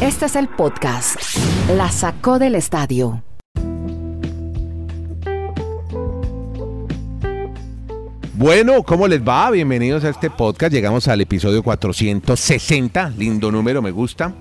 Este es el podcast. La sacó del estadio. Bueno, ¿cómo les va? Bienvenidos a este podcast. Llegamos al episodio 460. Lindo número, me gusta.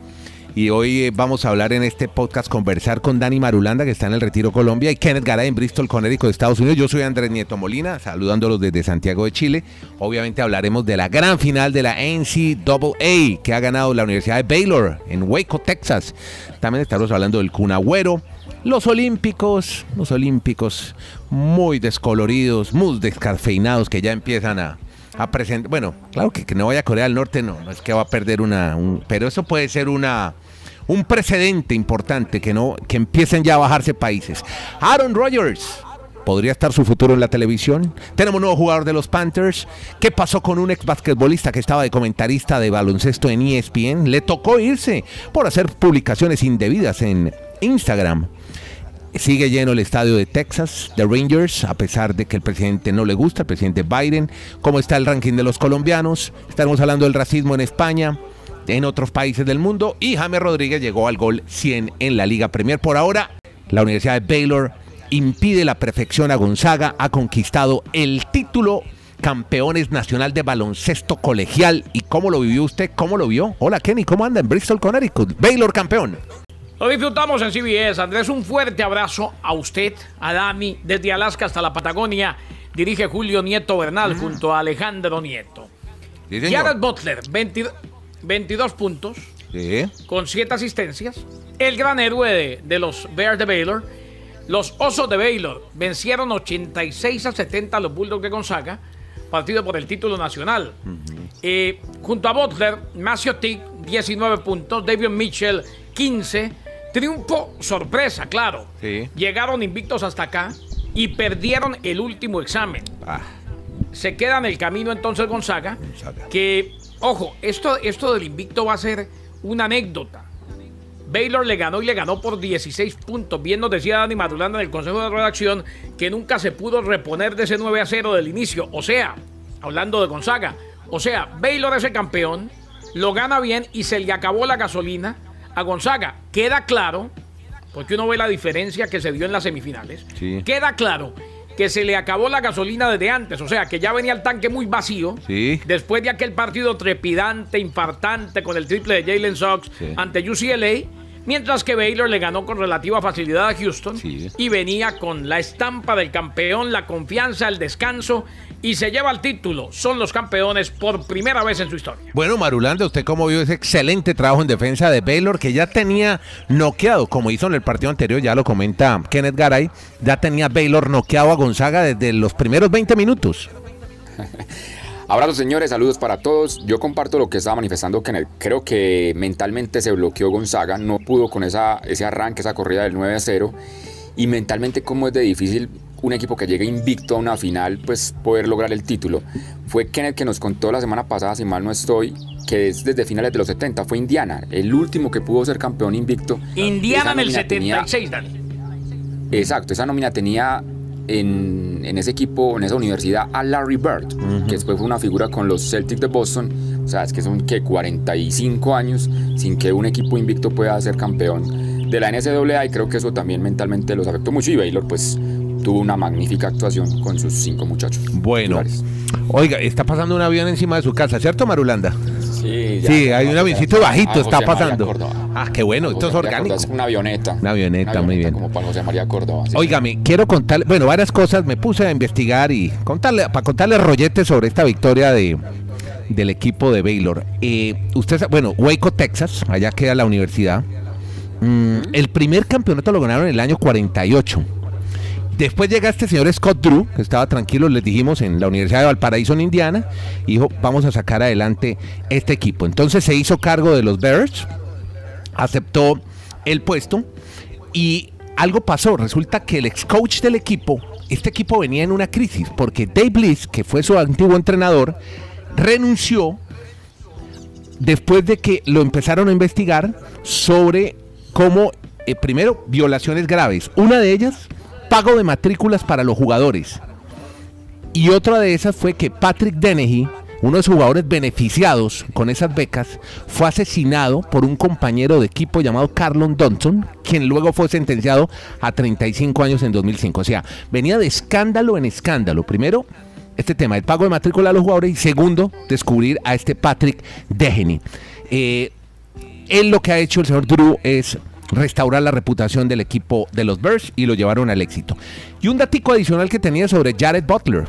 Y hoy eh, vamos a hablar en este podcast, conversar con Dani Marulanda, que está en el Retiro Colombia, y Kenneth Garay en Bristol, Connecticut, de Estados Unidos. Yo soy Andrés Nieto Molina, saludándolos desde Santiago de Chile. Obviamente hablaremos de la gran final de la NCAA que ha ganado la Universidad de Baylor en Waco, Texas. También estaremos hablando del Cunagüero, los olímpicos, los olímpicos muy descoloridos, muy descafeinados que ya empiezan a, a presentar. Bueno, claro que, que no vaya a Corea del Norte, no, no es que va a perder una. un- pero eso puede ser una. Un precedente importante que no que empiecen ya a bajarse países. Aaron Rodgers podría estar su futuro en la televisión. Tenemos un nuevo jugador de los Panthers. ¿Qué pasó con un ex basquetbolista que estaba de comentarista de baloncesto en ESPN? Le tocó irse por hacer publicaciones indebidas en Instagram. Sigue lleno el estadio de Texas, de Rangers, a pesar de que el presidente no le gusta, el presidente Biden. ¿Cómo está el ranking de los colombianos? Estaremos hablando del racismo en España, en otros países del mundo. Y James Rodríguez llegó al gol 100 en la Liga Premier. Por ahora, la Universidad de Baylor impide la perfección a Gonzaga. Ha conquistado el título campeones nacional de baloncesto colegial. ¿Y cómo lo vivió usted? ¿Cómo lo vio? Hola Kenny, ¿cómo anda en Bristol, Connecticut? Baylor campeón. Lo disfrutamos en CBS. Andrés, un fuerte abrazo a usted, a Dami, desde Alaska hasta la Patagonia. Dirige Julio Nieto Bernal junto a Alejandro Nieto. Sí. Jared Butler, 22, 22 puntos, Sí. con 7 asistencias. El gran héroe de, de los Bears de Baylor. Los Osos de Baylor vencieron 86 a 70 a los Bulldogs de Gonzaga, partido por el título nacional. Eh, junto a Butler, Macio Tick, 19 puntos, David Mitchell, 15. Triunfo sorpresa, claro. Sí. Llegaron invictos hasta acá y perdieron el último examen Ah, se queda en el camino entonces Gonzaga, Gonzaga. que, ojo, esto, esto del invicto va a ser una anécdota. Baylor le ganó y le ganó por 16 puntos. Bien nos decía Dani Madulanda en el Consejo de Redacción que nunca se pudo reponer de ese 9 a 0 del inicio. O sea, hablando de Gonzaga, o sea, Baylor es el campeón, lo gana bien y se le acabó la gasolina a Gonzaga. Queda claro, porque uno ve la diferencia que se dio en las semifinales, Sí. queda claro que se le acabó la gasolina desde antes, o sea, que ya venía el tanque muy vacío. Sí. Después de aquel partido trepidante, infartante con el triple de Jalen Sox Sí. ante UCLA, mientras que Baylor le ganó con relativa facilidad a Houston Sí. y venía con la estampa del campeón, la confianza, el descanso y se lleva el título. Son los campeones por primera vez en su historia. Bueno, Marulanda, ¿usted cómo vio ese excelente trabajo en defensa de Baylor que ya tenía noqueado, como hizo en el partido anterior, ya lo comenta Kenneth Garay, ya tenía Baylor noqueado a Gonzaga desde los primeros 20 minutos? Abrazos señores, saludos para todos. Yo comparto lo que estaba manifestando Kenneth. Creo que mentalmente se bloqueó Gonzaga, no pudo con esa, ese arranque, esa corrida del 9 a 0. Y mentalmente cómo es de difícil un equipo que llegue invicto a una final, pues poder lograr el título. Fue Kenneth que nos contó la semana pasada, si mal no estoy, que es desde finales de los 70, fue Indiana, el último que pudo ser campeón invicto. Indiana en el nómina tenía- 76, Dani. Exacto, esa nómina tenía en, en ese equipo, en esa universidad, a Larry Bird, que después fue una figura con los Celtics de Boston. O sea, es que son que 45 años sin que un equipo invicto pueda ser campeón de la NCAA y creo que eso también mentalmente los afectó mucho y Baylor pues tuvo una magnífica actuación con sus cinco muchachos. Bueno, titulares. oiga, está pasando un avión encima de su casa, ¿cierto, Marulanda? Sí, ya- Sí, hay un ya- bajito, ah, está pasando. Ah, qué bueno, esto es María orgánico. Córdoba, es una avioneta. Una avioneta, muy bien. Como para José María Córdoba. sí, Óigame, quiero contarle, bueno, varias cosas, me puse a investigar y contarle, para contarle rolletes sobre esta victoria de, del equipo de Baylor. Eh, usted, bueno, Waco, Texas, allá queda la universidad. Mm, el primer campeonato lo ganaron en el año 48. Después llega este señor Scott Drew, que estaba tranquilo, les dijimos, en la Universidad de Valparaíso, en Indiana, y dijo, vamos a sacar adelante este equipo. Entonces se hizo cargo de los Bears, aceptó el puesto y algo pasó. Resulta que el ex coach del equipo, este equipo venía en una crisis porque Dave Bliss, que fue su antiguo entrenador, renunció después de que lo empezaron a investigar sobre cómo, eh, primero, violaciones graves. Una de ellas, pago de matrículas para los jugadores. Y otra de esas fue que Patrick Dennehy uno de sus jugadores beneficiados con esas becas, fue asesinado por un compañero de equipo llamado Carlon Johnson, quien luego fue sentenciado a 35 años en 2005. O sea, venía de escándalo en escándalo. Primero, este tema, el pago de matrícula a los jugadores y segundo, descubrir a este Patrick Deheny. Eh, él lo que ha hecho el señor Drew es restaurar la reputación del equipo de los Bears y lo llevaron al éxito. Y un datico adicional que tenía sobre Jared Butler.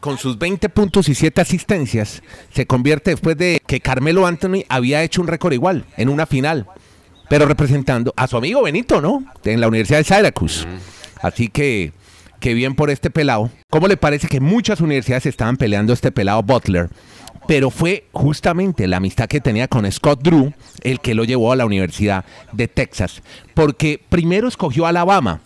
Con sus 20 puntos y 7 asistencias, se convierte después de que Carmelo Anthony había hecho un récord igual en una final, pero representando a su amigo Benito, ¿no? En la Universidad de Syracuse. Así que, que bien por este pelado. ¿Cómo le parece que muchas universidades estaban peleando este pelado Butler? Pero fue justamente la amistad que tenía con Scott Drew el que lo llevó a la Universidad de Texas, porque primero escogió Alabama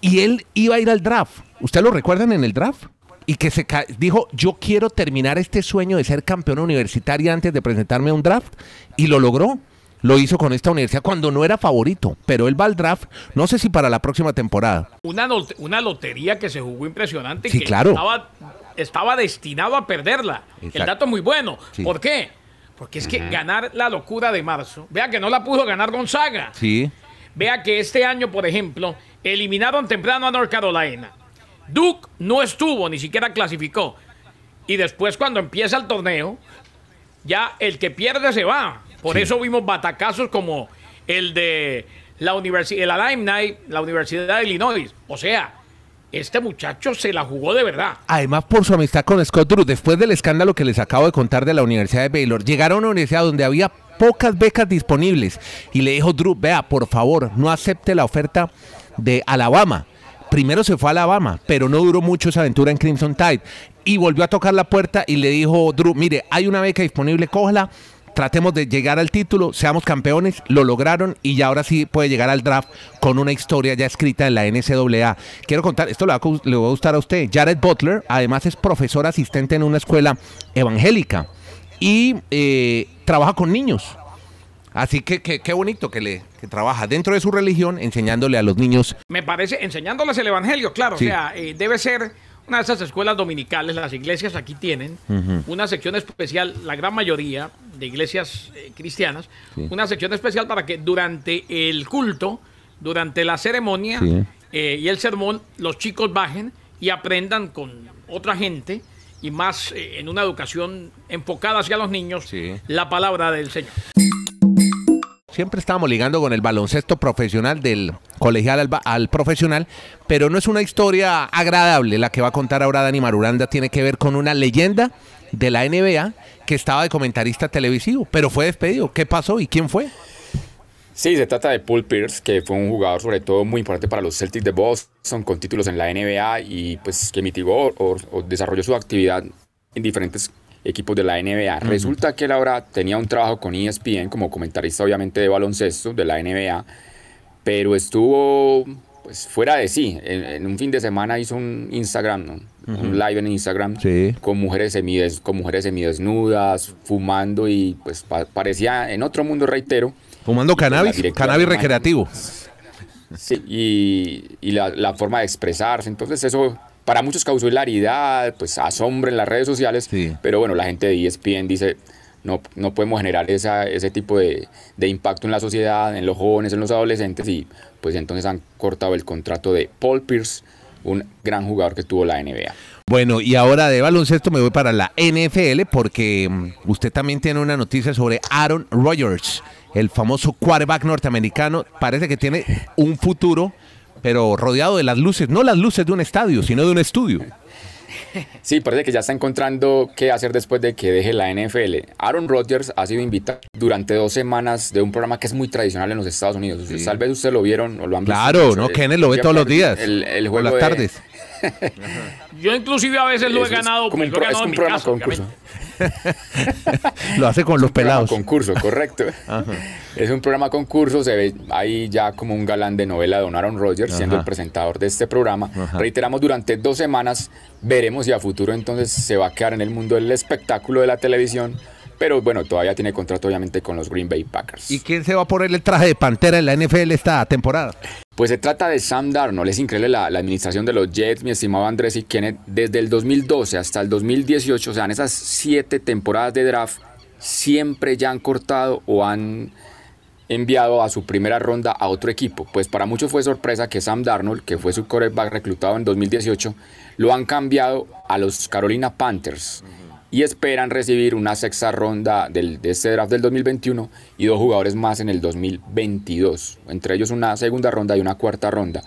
y él iba a ir al draft. ¿Usted lo recuerdan en el draft? Y que se dijo, yo quiero terminar este sueño de ser campeón universitario antes de presentarme a un draft y lo logró. Lo hizo con esta universidad cuando no era favorito, pero él va al draft, no sé si para la próxima temporada. Una, una lotería que se jugó impresionante. Sí, que claro. Estaba estaba destinado a perderla. El dato es muy bueno. ¿Por qué? Porque es que ganar la locura de marzo, vea que no la pudo ganar Gonzaga. Sí. Vea que este año, por ejemplo, eliminaron temprano a North Carolina. Duke no estuvo, ni siquiera clasificó. Y después cuando empieza el torneo, ya el que pierde se va. Por eso vimos batacazos como el de la Universidad, el Alumni, la Universidad de Illinois. O sea, este muchacho se la jugó de verdad. Además, por su amistad con Scott Drew, después del escándalo que les acabo de contar de la Universidad de Baylor, llegaron a una universidad donde había pocas becas disponibles y le dijo Drew, vea, por favor, no acepte la oferta de Alabama. Primero se fue a Alabama, pero no duró mucho esa aventura en Crimson Tide. Y volvió a tocar la puerta y le dijo, Drew, mire, hay una beca disponible, cójala tratemos de llegar al título, seamos campeones, lo lograron y ya ahora sí puede llegar al draft con una historia ya escrita en la NCAA. Quiero contar, esto le va, a, le va a gustar a usted. Jared Butler, además es profesor asistente en una escuela evangélica y eh, trabaja con niños. Así que qué bonito que le que trabaja dentro de su religión enseñándole a los niños. Me parece, enseñándoles el evangelio, claro. O sea, eh, debe ser una de esas escuelas dominicales, las iglesias aquí tienen una sección especial, la gran mayoría de iglesias eh, cristianas, una sección especial para que durante el culto, durante la ceremonia eh, y el sermón, los chicos bajen y aprendan con otra gente y más eh, en una educación enfocada hacia los niños la palabra del Señor. Siempre estábamos ligando con el baloncesto profesional del colegial al, profesional, pero no es una historia agradable la que va a contar ahora Dani Marulanda, tiene que ver con una leyenda de la NBA que estaba de comentarista televisivo, pero fue despedido. ¿Qué pasó y quién fue? Sí, se trata de Paul Pierce, que fue un jugador sobre todo muy importante para los Celtics de Boston, con títulos en la NBA y pues que mitigó o, o desarrolló su actividad en diferentes equipos de la NBA. Resulta que él ahora tenía un trabajo con ESPN como comentarista obviamente de baloncesto de la NBA, pero estuvo pues fuera de sí. En, un fin de semana hizo un Instagram, un live en Instagram con mujeres semides, con mujeres semidesnudas, fumando y pues parecía en otro mundo reitero. Fumando cannabis, cannabis recreativo. Sí, y, y la, la, forma de expresarse. Entonces eso para muchos causó hilaridad, pues asombro en las redes sociales, pero bueno, la gente de ESPN dice, no, no podemos generar esa, ese tipo de, de, impacto en la sociedad, en los jóvenes, en los adolescentes, y pues entonces han cortado el contrato de Paul Pierce, un gran jugador que tuvo la NBA. Bueno, y ahora de baloncesto me voy para la NFL porque mm, usted también tiene una noticia sobre Aaron Rodgers, el famoso quarterback norteamericano, parece que tiene un futuro pero rodeado de las luces, no las luces de un estadio, sino de un estudio. Sí, parece que ya está encontrando qué hacer después de que deje la NFL. Aaron Rodgers ha sido invitado durante dos semanas de un programa que es muy tradicional en los Estados Unidos. Tal vez ustedes lo vieron o lo han visto. Claro, ¿no? Kenneth lo ve todos los días. El, el juego las tardes. Yo inclusive a veces lo he ganado. Como un, es un programa concurso. lo hace con los pelados. Concurso, correcto. Es un programa concurso, se ve ahí ya como un galán de novela de Don Aaron Rodgers siendo el presentador de este programa. Reiteramos, durante dos semanas veremos si a futuro entonces se va a quedar en el mundo del espectáculo de la televisión. Pero bueno, todavía tiene contrato obviamente con los Green Bay Packers. ¿Y quién se va a poner el traje de pantera en la NFL esta temporada? Pues se trata de Sam Darnold. Es increíble la, administración de los Jets, mi estimado Andrés y Kenneth. Desde el 2012 hasta el 2018, o sea, en esas siete temporadas de draft, siempre ya han cortado o han enviado a su primera ronda a otro equipo. Pues para muchos fue sorpresa que Sam Darnold, que fue su quarterback reclutado en 2018, lo han cambiado a los Carolina Panthers. Y esperan recibir una sexta ronda del, de este draft del 2021 y dos jugadores más en el 2022. Entre ellos una segunda ronda y una cuarta ronda.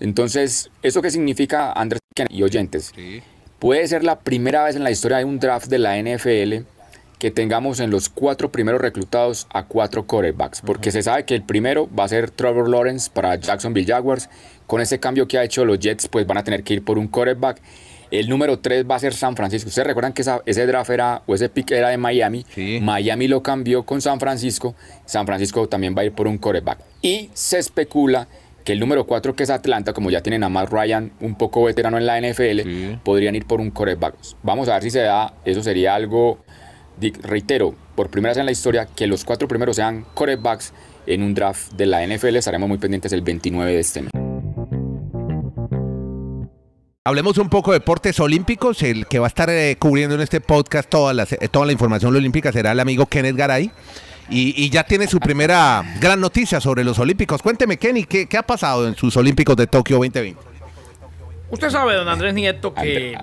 Entonces, ¿eso qué significa, Andrés y oyentes? Sí. Puede ser la primera vez en la historia de un draft de la NFL que tengamos en los cuatro primeros reclutados a cuatro quarterbacks, porque se sabe que el primero va a ser Trevor Lawrence para Jacksonville Jaguars. Con ese cambio que ha hecho los Jets, pues van a tener que ir por un quarterback. El número 3 va a ser San Francisco. Ustedes recuerdan que esa, ese draft era, o ese pick era de Miami. Sí. Miami lo cambió con San Francisco. San Francisco también va a ir por un quarterback. Y se especula que el número 4, que es Atlanta, como ya tienen a Matt Ryan, un poco veterano en la NFL, Sí. podrían ir por un quarterback. Vamos a ver si se da. Eso sería algo, reitero, por primera vez en la historia, que los cuatro primeros sean quarterbacks en un draft de la NFL. Estaremos muy pendientes el 29 de este mes. Hablemos un poco de deportes olímpicos. El que va a estar eh, cubriendo en este podcast toda la, eh, toda la información olímpica será el amigo Kenneth Garay. Y, y ya tiene su primera gran noticia sobre los olímpicos. Cuénteme, Kenny, ¿qué, qué ha pasado en sus olímpicos de Tokio 2020? Usted sabe, don Andrés Nieto, que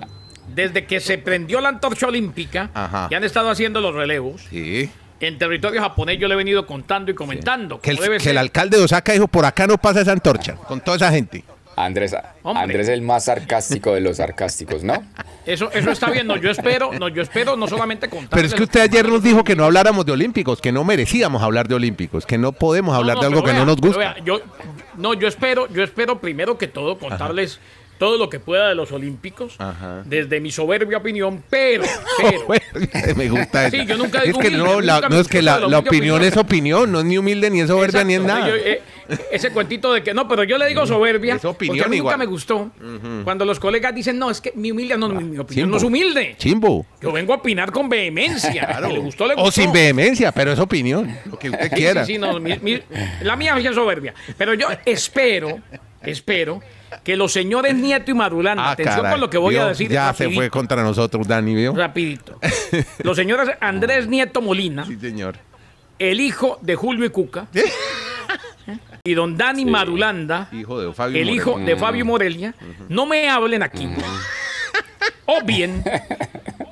desde que se prendió la antorcha olímpica, Ajá. que han estado haciendo los relevos, Sí. en territorio japonés yo le he venido contando y comentando. Que el, que el alcalde de Osaka dijo, por acá no pasa esa antorcha, con toda esa gente. Andrés, Hombre. Andrés es el más sarcástico de los sarcásticos, ¿no? Eso, eso está bien, no, yo espero, no, yo espero no solamente contar. Pero es que usted ayer nos dijo que no habláramos de olímpicos, que no merecíamos hablar de olímpicos, que no podemos hablar de algo que no nos gusta. yo, no, yo espero, yo espero primero que todo contarles todo lo que pueda de los olímpicos, Ajá. desde mi soberbia opinión, pero, pero, me gusta Sí, eso. yo nunca es digo que humilde, no, la, no es que la, opinión opinión. es opinión, no es ni humilde ni es soberbia ni es nada. yo, eh, ese cuentito de que no, pero yo le digo soberbia. Es opinión porque a mí igual. nunca me gustó. Cuando los colegas dicen, no, es que mi humilde, no, mi, mi opinión no es humilde. Chimbo. Yo vengo a opinar con vehemencia. Que le gustó, le O sin vehemencia, pero es opinión, lo que usted Sí, quiera. sí, sí, no, mi- mi- la mía es soberbia. Pero yo espero, espero que los señores Nieto y Marulanda, Ah, atención caray. con lo que voy a decir. Ya se fue contra nosotros, Dani, ¿vio? Rapidito. Los señores Andrés Nieto Molina, Sí, señor. el hijo de Julio y Cuca, y don Dani Marulanda, Hijo de Fabio el hijo de Fabio Morelia, no me hablen aquí. O bien,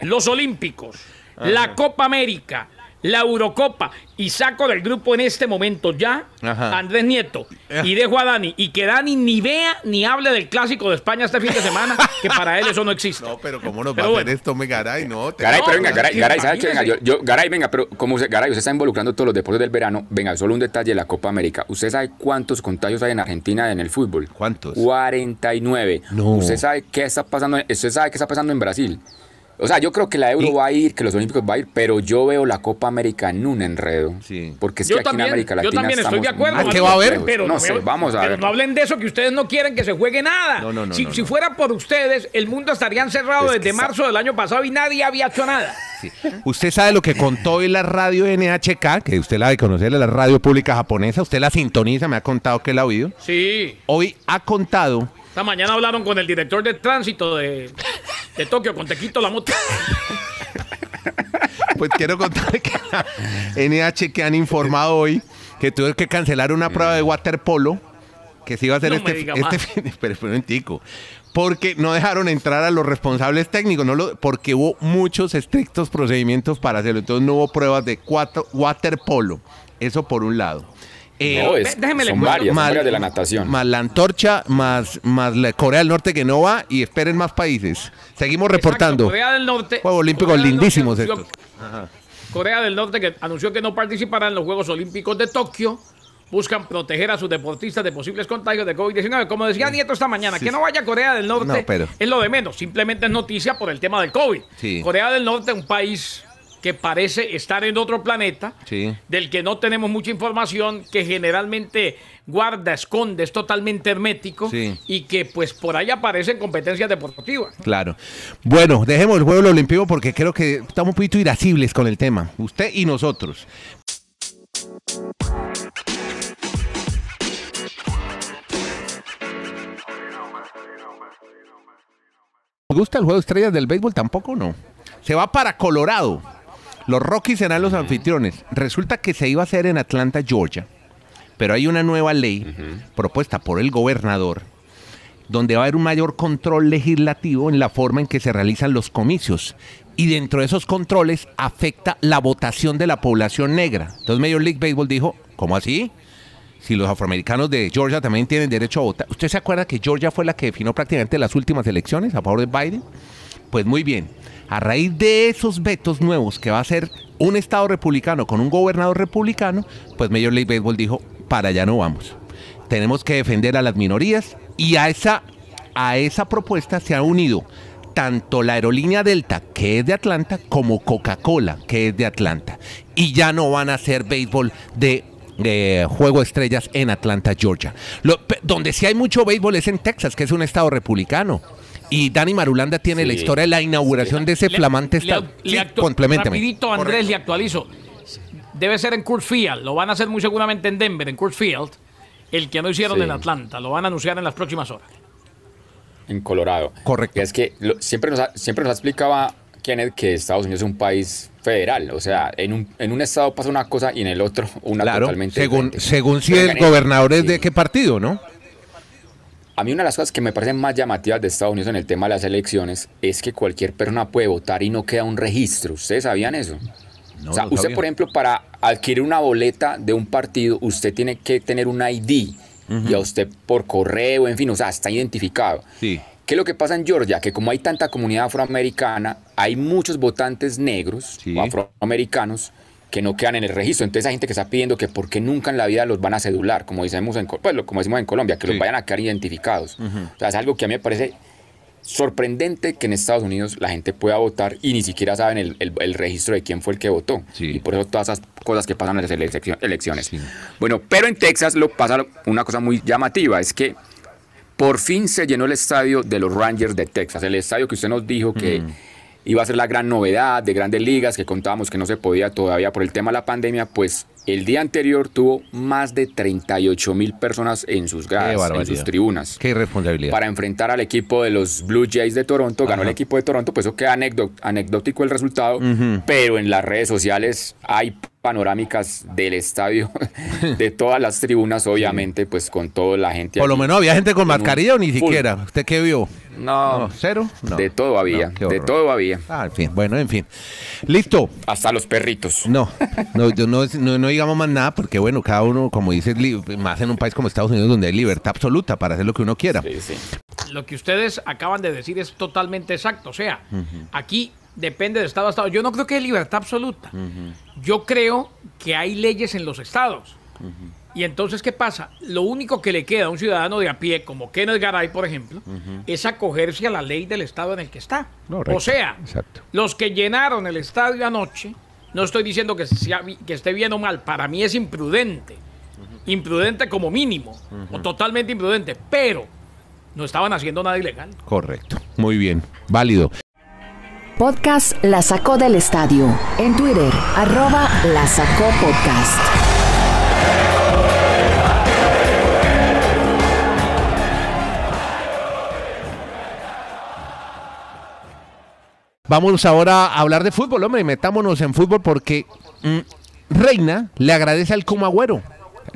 los Olímpicos, la Copa América, la Eurocopa, y saco del grupo en este momento ya Ajá. a Andrés Nieto y dejo a Dani, y que Dani ni vea ni hable del clásico de España este fin de semana, que para él eso no existe. No, pero ¿cómo nos Pero va a hacer esto, me Garay? No, te- Garay, pero venga, Garay, Garay, ¿sabe qué? Venga, yo, Garay, venga, pero como usted, Garay, usted está involucrando todos los deportes del verano, venga, solo un detalle de la Copa América. ¿Usted sabe cuántos contagios hay en Argentina en el fútbol? ¿Cuántos? 49. No. ¿Usted sabe qué está pasando? en- ¿Usted sabe qué está pasando en Brasil? O sea, yo creo que la Euro Y- va a ir, que los Olímpicos va a ir, pero yo veo la Copa América en un enredo. Sí. Porque es Yo que aquí también, en América yo Latina también estoy de acuerdo. muy ¿Qué va a haber? Pero no sé, vamos a pero ver. no hablen de eso que ustedes no quieren que se juegue nada. No, no, no, si, no, si no. fuera por ustedes, el mundo estaría encerrado Es desde marzo del año pasado y nadie había hecho nada. Sí. Usted sabe lo que contó hoy la radio NHK, que usted la de conocer, la radio pública japonesa, usted la sintoniza, me ha contado que la ha oído. Sí. Hoy ha contado, Esta mañana hablaron con el director de tránsito de, de Tokio, con Tequito la moto. pues quiero contarle que la NHK han informado hoy que tuve que cancelar una prueba de waterpolo que se iba a hacer No este, este fin, espere, espere un momentico, porque no dejaron entrar a los responsables técnicos, no lo, porque hubo muchos estrictos procedimientos para hacerlo, entonces no hubo pruebas de cuatro, waterpolo, eso por un lado. Eh, No, es- déjeme son varias, son más- varias de la natación. Más la antorcha, más, más la Corea del Norte que no va y esperen más países. Seguimos reportando. Exacto, Corea del Norte. Juegos Olímpicos Corea del Norte lindísimos estos. Corea del Norte que anunció que no participará en los Juegos Olímpicos de Tokio. Buscan proteger a sus deportistas de posibles contagios de COVID-19. Como decía Nieto esta mañana, que no vaya a Corea del Norte No, pero- es lo de menos. Simplemente es noticia por el tema del COVID. Sí. Corea del Norte, un país que parece estar en otro planeta, del que no tenemos mucha información, que generalmente guarda, esconde, es totalmente hermético y que pues por ahí aparecen competencias deportivas. Claro. Bueno, dejemos el juego olímpico porque creo que estamos un poquito irascibles con el tema, usted y nosotros. ¿Te gusta el juego de estrellas del béisbol tampoco no? Se va para Colorado. Los Rockies serán los anfitriones. Resulta que se iba a hacer en Atlanta, Georgia. Pero hay una nueva ley propuesta por el gobernador donde va a haber un mayor control legislativo en la forma en que se realizan los comicios. Y dentro de esos controles afecta la votación de la población negra. Entonces Major League Baseball dijo, ¿cómo así? Si los afroamericanos de Georgia también tienen derecho a votar. ¿Usted se acuerda que Georgia fue la que definió prácticamente las últimas elecciones a favor de Biden? Pues muy bien. A raíz de esos vetos nuevos que va a ser un estado republicano con un gobernador republicano, pues Major League Baseball dijo, para allá no vamos. Tenemos que defender a las minorías y a esa, a esa propuesta se ha unido tanto la aerolínea Delta, que es de Atlanta, como Coca-Cola, que es de Atlanta. Y ya no van a hacer béisbol de Juego Estrellas en Atlanta, Georgia. Lo- donde sí hay mucho béisbol es en Texas, que es un estado republicano. Y Dani Marulanda tiene Sí. la historia de la inauguración de ese Le- flamante le- estado. le Sí, actu- compleménteme. Rapidito, Andrés, le actualizo. Debe ser en Coors Field. Lo van a hacer muy seguramente en Denver, en Coors Field. El que no hicieron Sí. en Atlanta. Lo van a anunciar en las próximas horas. en Colorado. Correcto. Y es que lo- siempre, nos ha- siempre nos explicaba Kenneth que Estados Unidos es un país federal. O sea, en un, en un estado pasa una cosa y en el otro una Claro, totalmente según, diferente. según si el gobernador es sí. de qué partido, ¿no? A mí una de las cosas que me parecen más llamativas de Estados Unidos en el tema de las elecciones es que cualquier persona puede votar y no queda un registro. ¿Ustedes sabían eso? No, o sea, usted, sabía. por ejemplo, para adquirir una boleta de un partido, usted tiene que tener un ID y a usted por correo, en fin, o sea, está identificado. Sí. ¿Qué es lo que pasa en Georgia? Que como hay tanta comunidad afroamericana, hay muchos votantes negros Sí. o afroamericanos que no quedan en el registro. Entonces hay gente que está pidiendo que por qué nunca en la vida los van a cedular, como decimos en, pues, como decimos en Colombia, que Sí. los vayan a quedar identificados. O sea, es algo que a mí me parece sorprendente que en Estados Unidos la gente pueda votar y ni siquiera saben el, el- el registro de quién fue el que votó. Sí. Y por eso todas esas cosas que pasan en las eleccio- elecciones. Sí. Bueno, pero en Texas lo pasa una cosa muy llamativa, es que por fin se llenó el estadio de los Rangers de Texas, el estadio que usted nos dijo que Mm. Iba a ser la gran novedad de grandes ligas, que contábamos que no se podía todavía por el tema de la pandemia, pues el día anterior tuvo más de 38 mil personas en sus gradas, en sus tribunas. Qué irresponsabilidad. Para enfrentar al equipo de los Blue Jays de Toronto, ganó Ajá. el equipo de Toronto, pues eso queda anecdótico el resultado, pero en las redes sociales hay panorámicas del estadio, de todas las tribunas, obviamente, pues con toda la gente. Por lo menos había gente con mascarilla o ni full. siquiera. ¿Usted qué vio? No, No, ¿Cero? No. de todo había, No, de todo había, Ah, en fin. Bueno, en fin. Listo. hasta los perritos. No, no, yo no, no, no digamos más nada porque, bueno, cada uno, como dices, li- más en un país como Estados Unidos donde hay libertad absoluta para hacer lo que uno quiera. Sí, sí. Lo que ustedes acaban de decir es totalmente exacto. O sea, aquí depende de estado a estado. Yo no creo que hay libertad absoluta. Yo creo que hay leyes en los estados. Y entonces, ¿qué pasa? Lo único que le queda a un ciudadano de a pie, como Kenneth Garay, por ejemplo, es acogerse a la ley del estado en el que está. Correcto, O sea, exacto. los que llenaron el estadio anoche, no estoy diciendo que, sea que esté bien o mal, para mí es imprudente. Imprudente como mínimo, o totalmente imprudente, pero no estaban haciendo nada ilegal. Correcto. Muy bien. Válido. Podcast La Sacó del Estadio. En Twitter, arroba La Sacó Podcast. Vamos ahora a hablar de fútbol, hombre. Metámonos en fútbol porque mm, Reina le agradece al Kuma Agüero,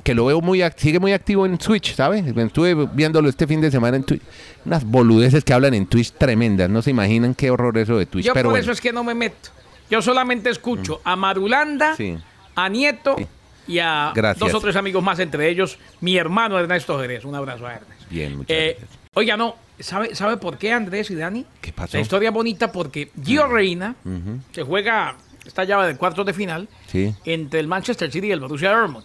que lo veo muy, sigue muy activo en Twitch, ¿sabes? Estuve viéndolo este fin de semana en Twitch. Unas boludeces que hablan en Twitch tremendas. No se imaginan qué horror eso de Twitch. Yo pero por bueno. eso es que no me meto. Yo solamente escucho a Marulanda, Sí. a Nieto y a Gracias. dos o tres amigos más, entre ellos mi hermano Ernesto Jerez. Un abrazo a Ernesto. Bien, muchas Eh, gracias. oiga, no, ¿sabe, ¿sabe por qué Andrés y Dani? ¿Qué pasó? La historia es bonita porque Gio Reina, que juega esta llave de cuartos de final, Sí. entre el Manchester City y el Borussia Dortmund.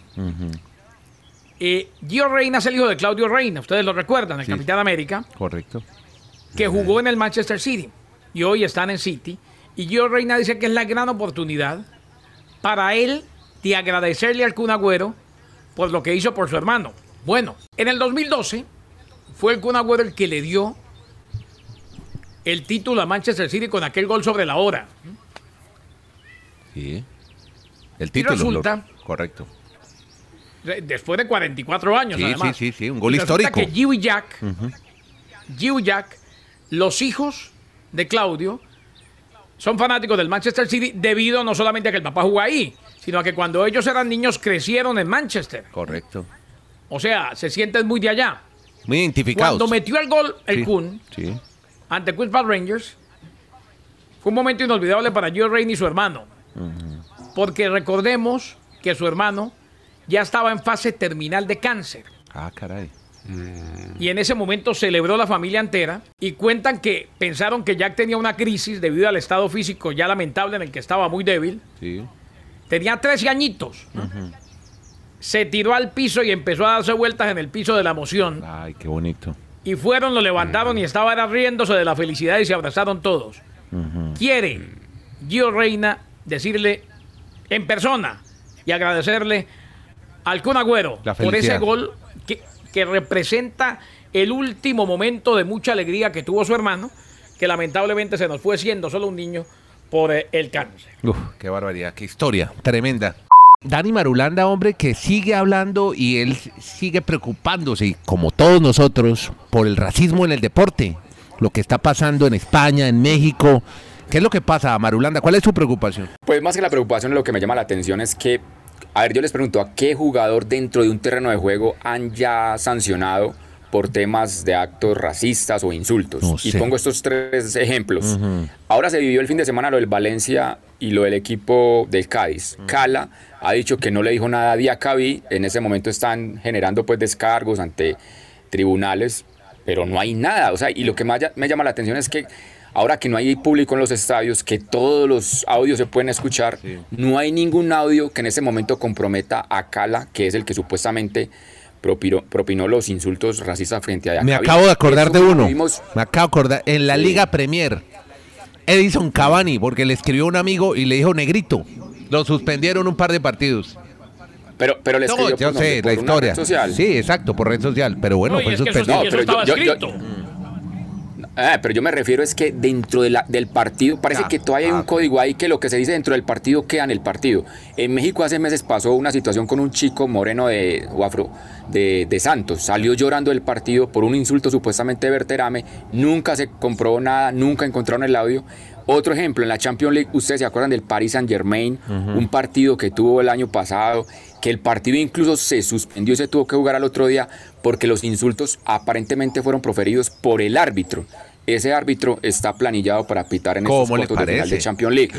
Eh, Gio Reina es el hijo de Claudio Reina, ustedes lo recuerdan, el Sí. Capitán América, Correcto. que jugó en el Manchester City y hoy están en City. Y Gio Reina dice que es la gran oportunidad para él de agradecerle al Kun Agüero por lo que hizo por su hermano. Bueno, en el 2012 fue el Kun Agüero el que le dio el título a Manchester City con aquel gol sobre la hora. Sí. El título. resulta- lo- correcto. De- Después de 44 años, Sí, además. sí, sí, sí, un gol Y histórico. que Gio y Jack, Gio y Jack, los hijos de Claudio son fanáticos del Manchester City debido no solamente a que el papá jugó ahí, sino a que cuando ellos eran niños crecieron en Manchester. Correcto. O sea, se sienten muy de allá. Muy identificados. Cuando metió el gol el Sí, Kun Sí. ante Queens Park Rangers, fue un momento inolvidable para Gio Reyna y su hermano. Porque recordemos que su hermano ya estaba en fase terminal de cáncer. Ah, caray. Y en ese momento celebró la familia entera y cuentan que pensaron que Jack tenía una crisis debido al estado físico ya lamentable en el que estaba muy débil. Sí. Tenía 13 añitos. Se tiró al piso y empezó a darse vueltas en el piso de la emoción. Ay, qué bonito. Y fueron, lo levantaron y estaba era riéndose de la felicidad y se abrazaron todos. Quiere Gio Reina decirle en persona y agradecerle al Kun Agüero por ese gol que, que representa el último momento de mucha alegría que tuvo su hermano, que lamentablemente se nos fue siendo solo un niño por eh, el cáncer. Uf, qué barbaridad, qué historia, tremenda. Dani Marulanda, hombre, que sigue hablando y él sigue preocupándose, como todos nosotros, por el racismo en el deporte. Lo que está pasando en España, en México. ¿Qué es lo que pasa, Marulanda? ¿Cuál es su preocupación? Pues más que la preocupación, lo que me llama la atención es que, a ver, yo les pregunto, ¿a qué jugador dentro de un terreno de juego han ya sancionado por temas de actos racistas o insultos? No y pongo estos tres ejemplos. Ahora se vivió el fin de semana lo del Valencia y lo del equipo del Cádiz. Cala ha dicho que no le dijo nada a Diacabí, en ese momento están generando pues descargos ante tribunales, pero no hay nada. O sea, y lo que más me llama la atención es que ahora que no hay público en los estadios, que todos los audios se pueden escuchar, no hay ningún audio que en ese momento comprometa a Cala, que es el que supuestamente propiró- propinó los insultos racistas frente a Me Diacabí. acabo de acordar Eso de uno. vimos- Me acabo de acordar. En la Sí. Liga Premier, Edison Cavani, porque le escribió un amigo y le dijo negrito. Lo suspendieron un par de partidos. Pero, pero le No, escribió yo por, sé, por la una historia. red social. Sí, exacto, por red social. Pero bueno, No, fue es que eso, suspendido. y eso pero yo- estaba yo- yo- escrito. Ah, pero yo me refiero es que dentro de la- del partido, parece Ah, que todavía hay ah, un código ahí que lo que se dice dentro del partido queda en el partido. En México hace meses pasó una situación con un chico moreno de, o afro de, de Santos. Salió llorando del partido por un insulto supuestamente de Berterame. Nunca se comprobó nada, nunca encontraron el audio. Otro ejemplo, en la Champions League, ustedes se acuerdan del Paris Saint Germain, un partido que tuvo el año pasado, que el partido incluso se suspendió y se tuvo que jugar al otro día porque los insultos aparentemente fueron proferidos por el árbitro. Ese árbitro está planillado para pitar en estos ¿Cómo le cuartos de final de Champions League.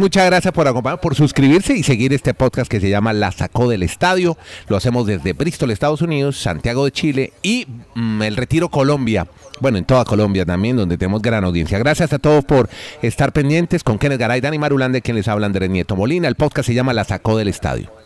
Muchas gracias por acompañarnos, por suscribirse y seguir este podcast que se llama La Sacó del Estadio. Lo hacemos desde Bristol, Estados Unidos, Santiago de Chile y mm, El Retiro, Colombia. Bueno, en toda Colombia también, donde tenemos gran audiencia. Gracias a todos por estar pendientes con Kenneth Garay, Dani Marulande, quien les habla Andrés Nieto Molina. El podcast se llama La Sacó del Estadio.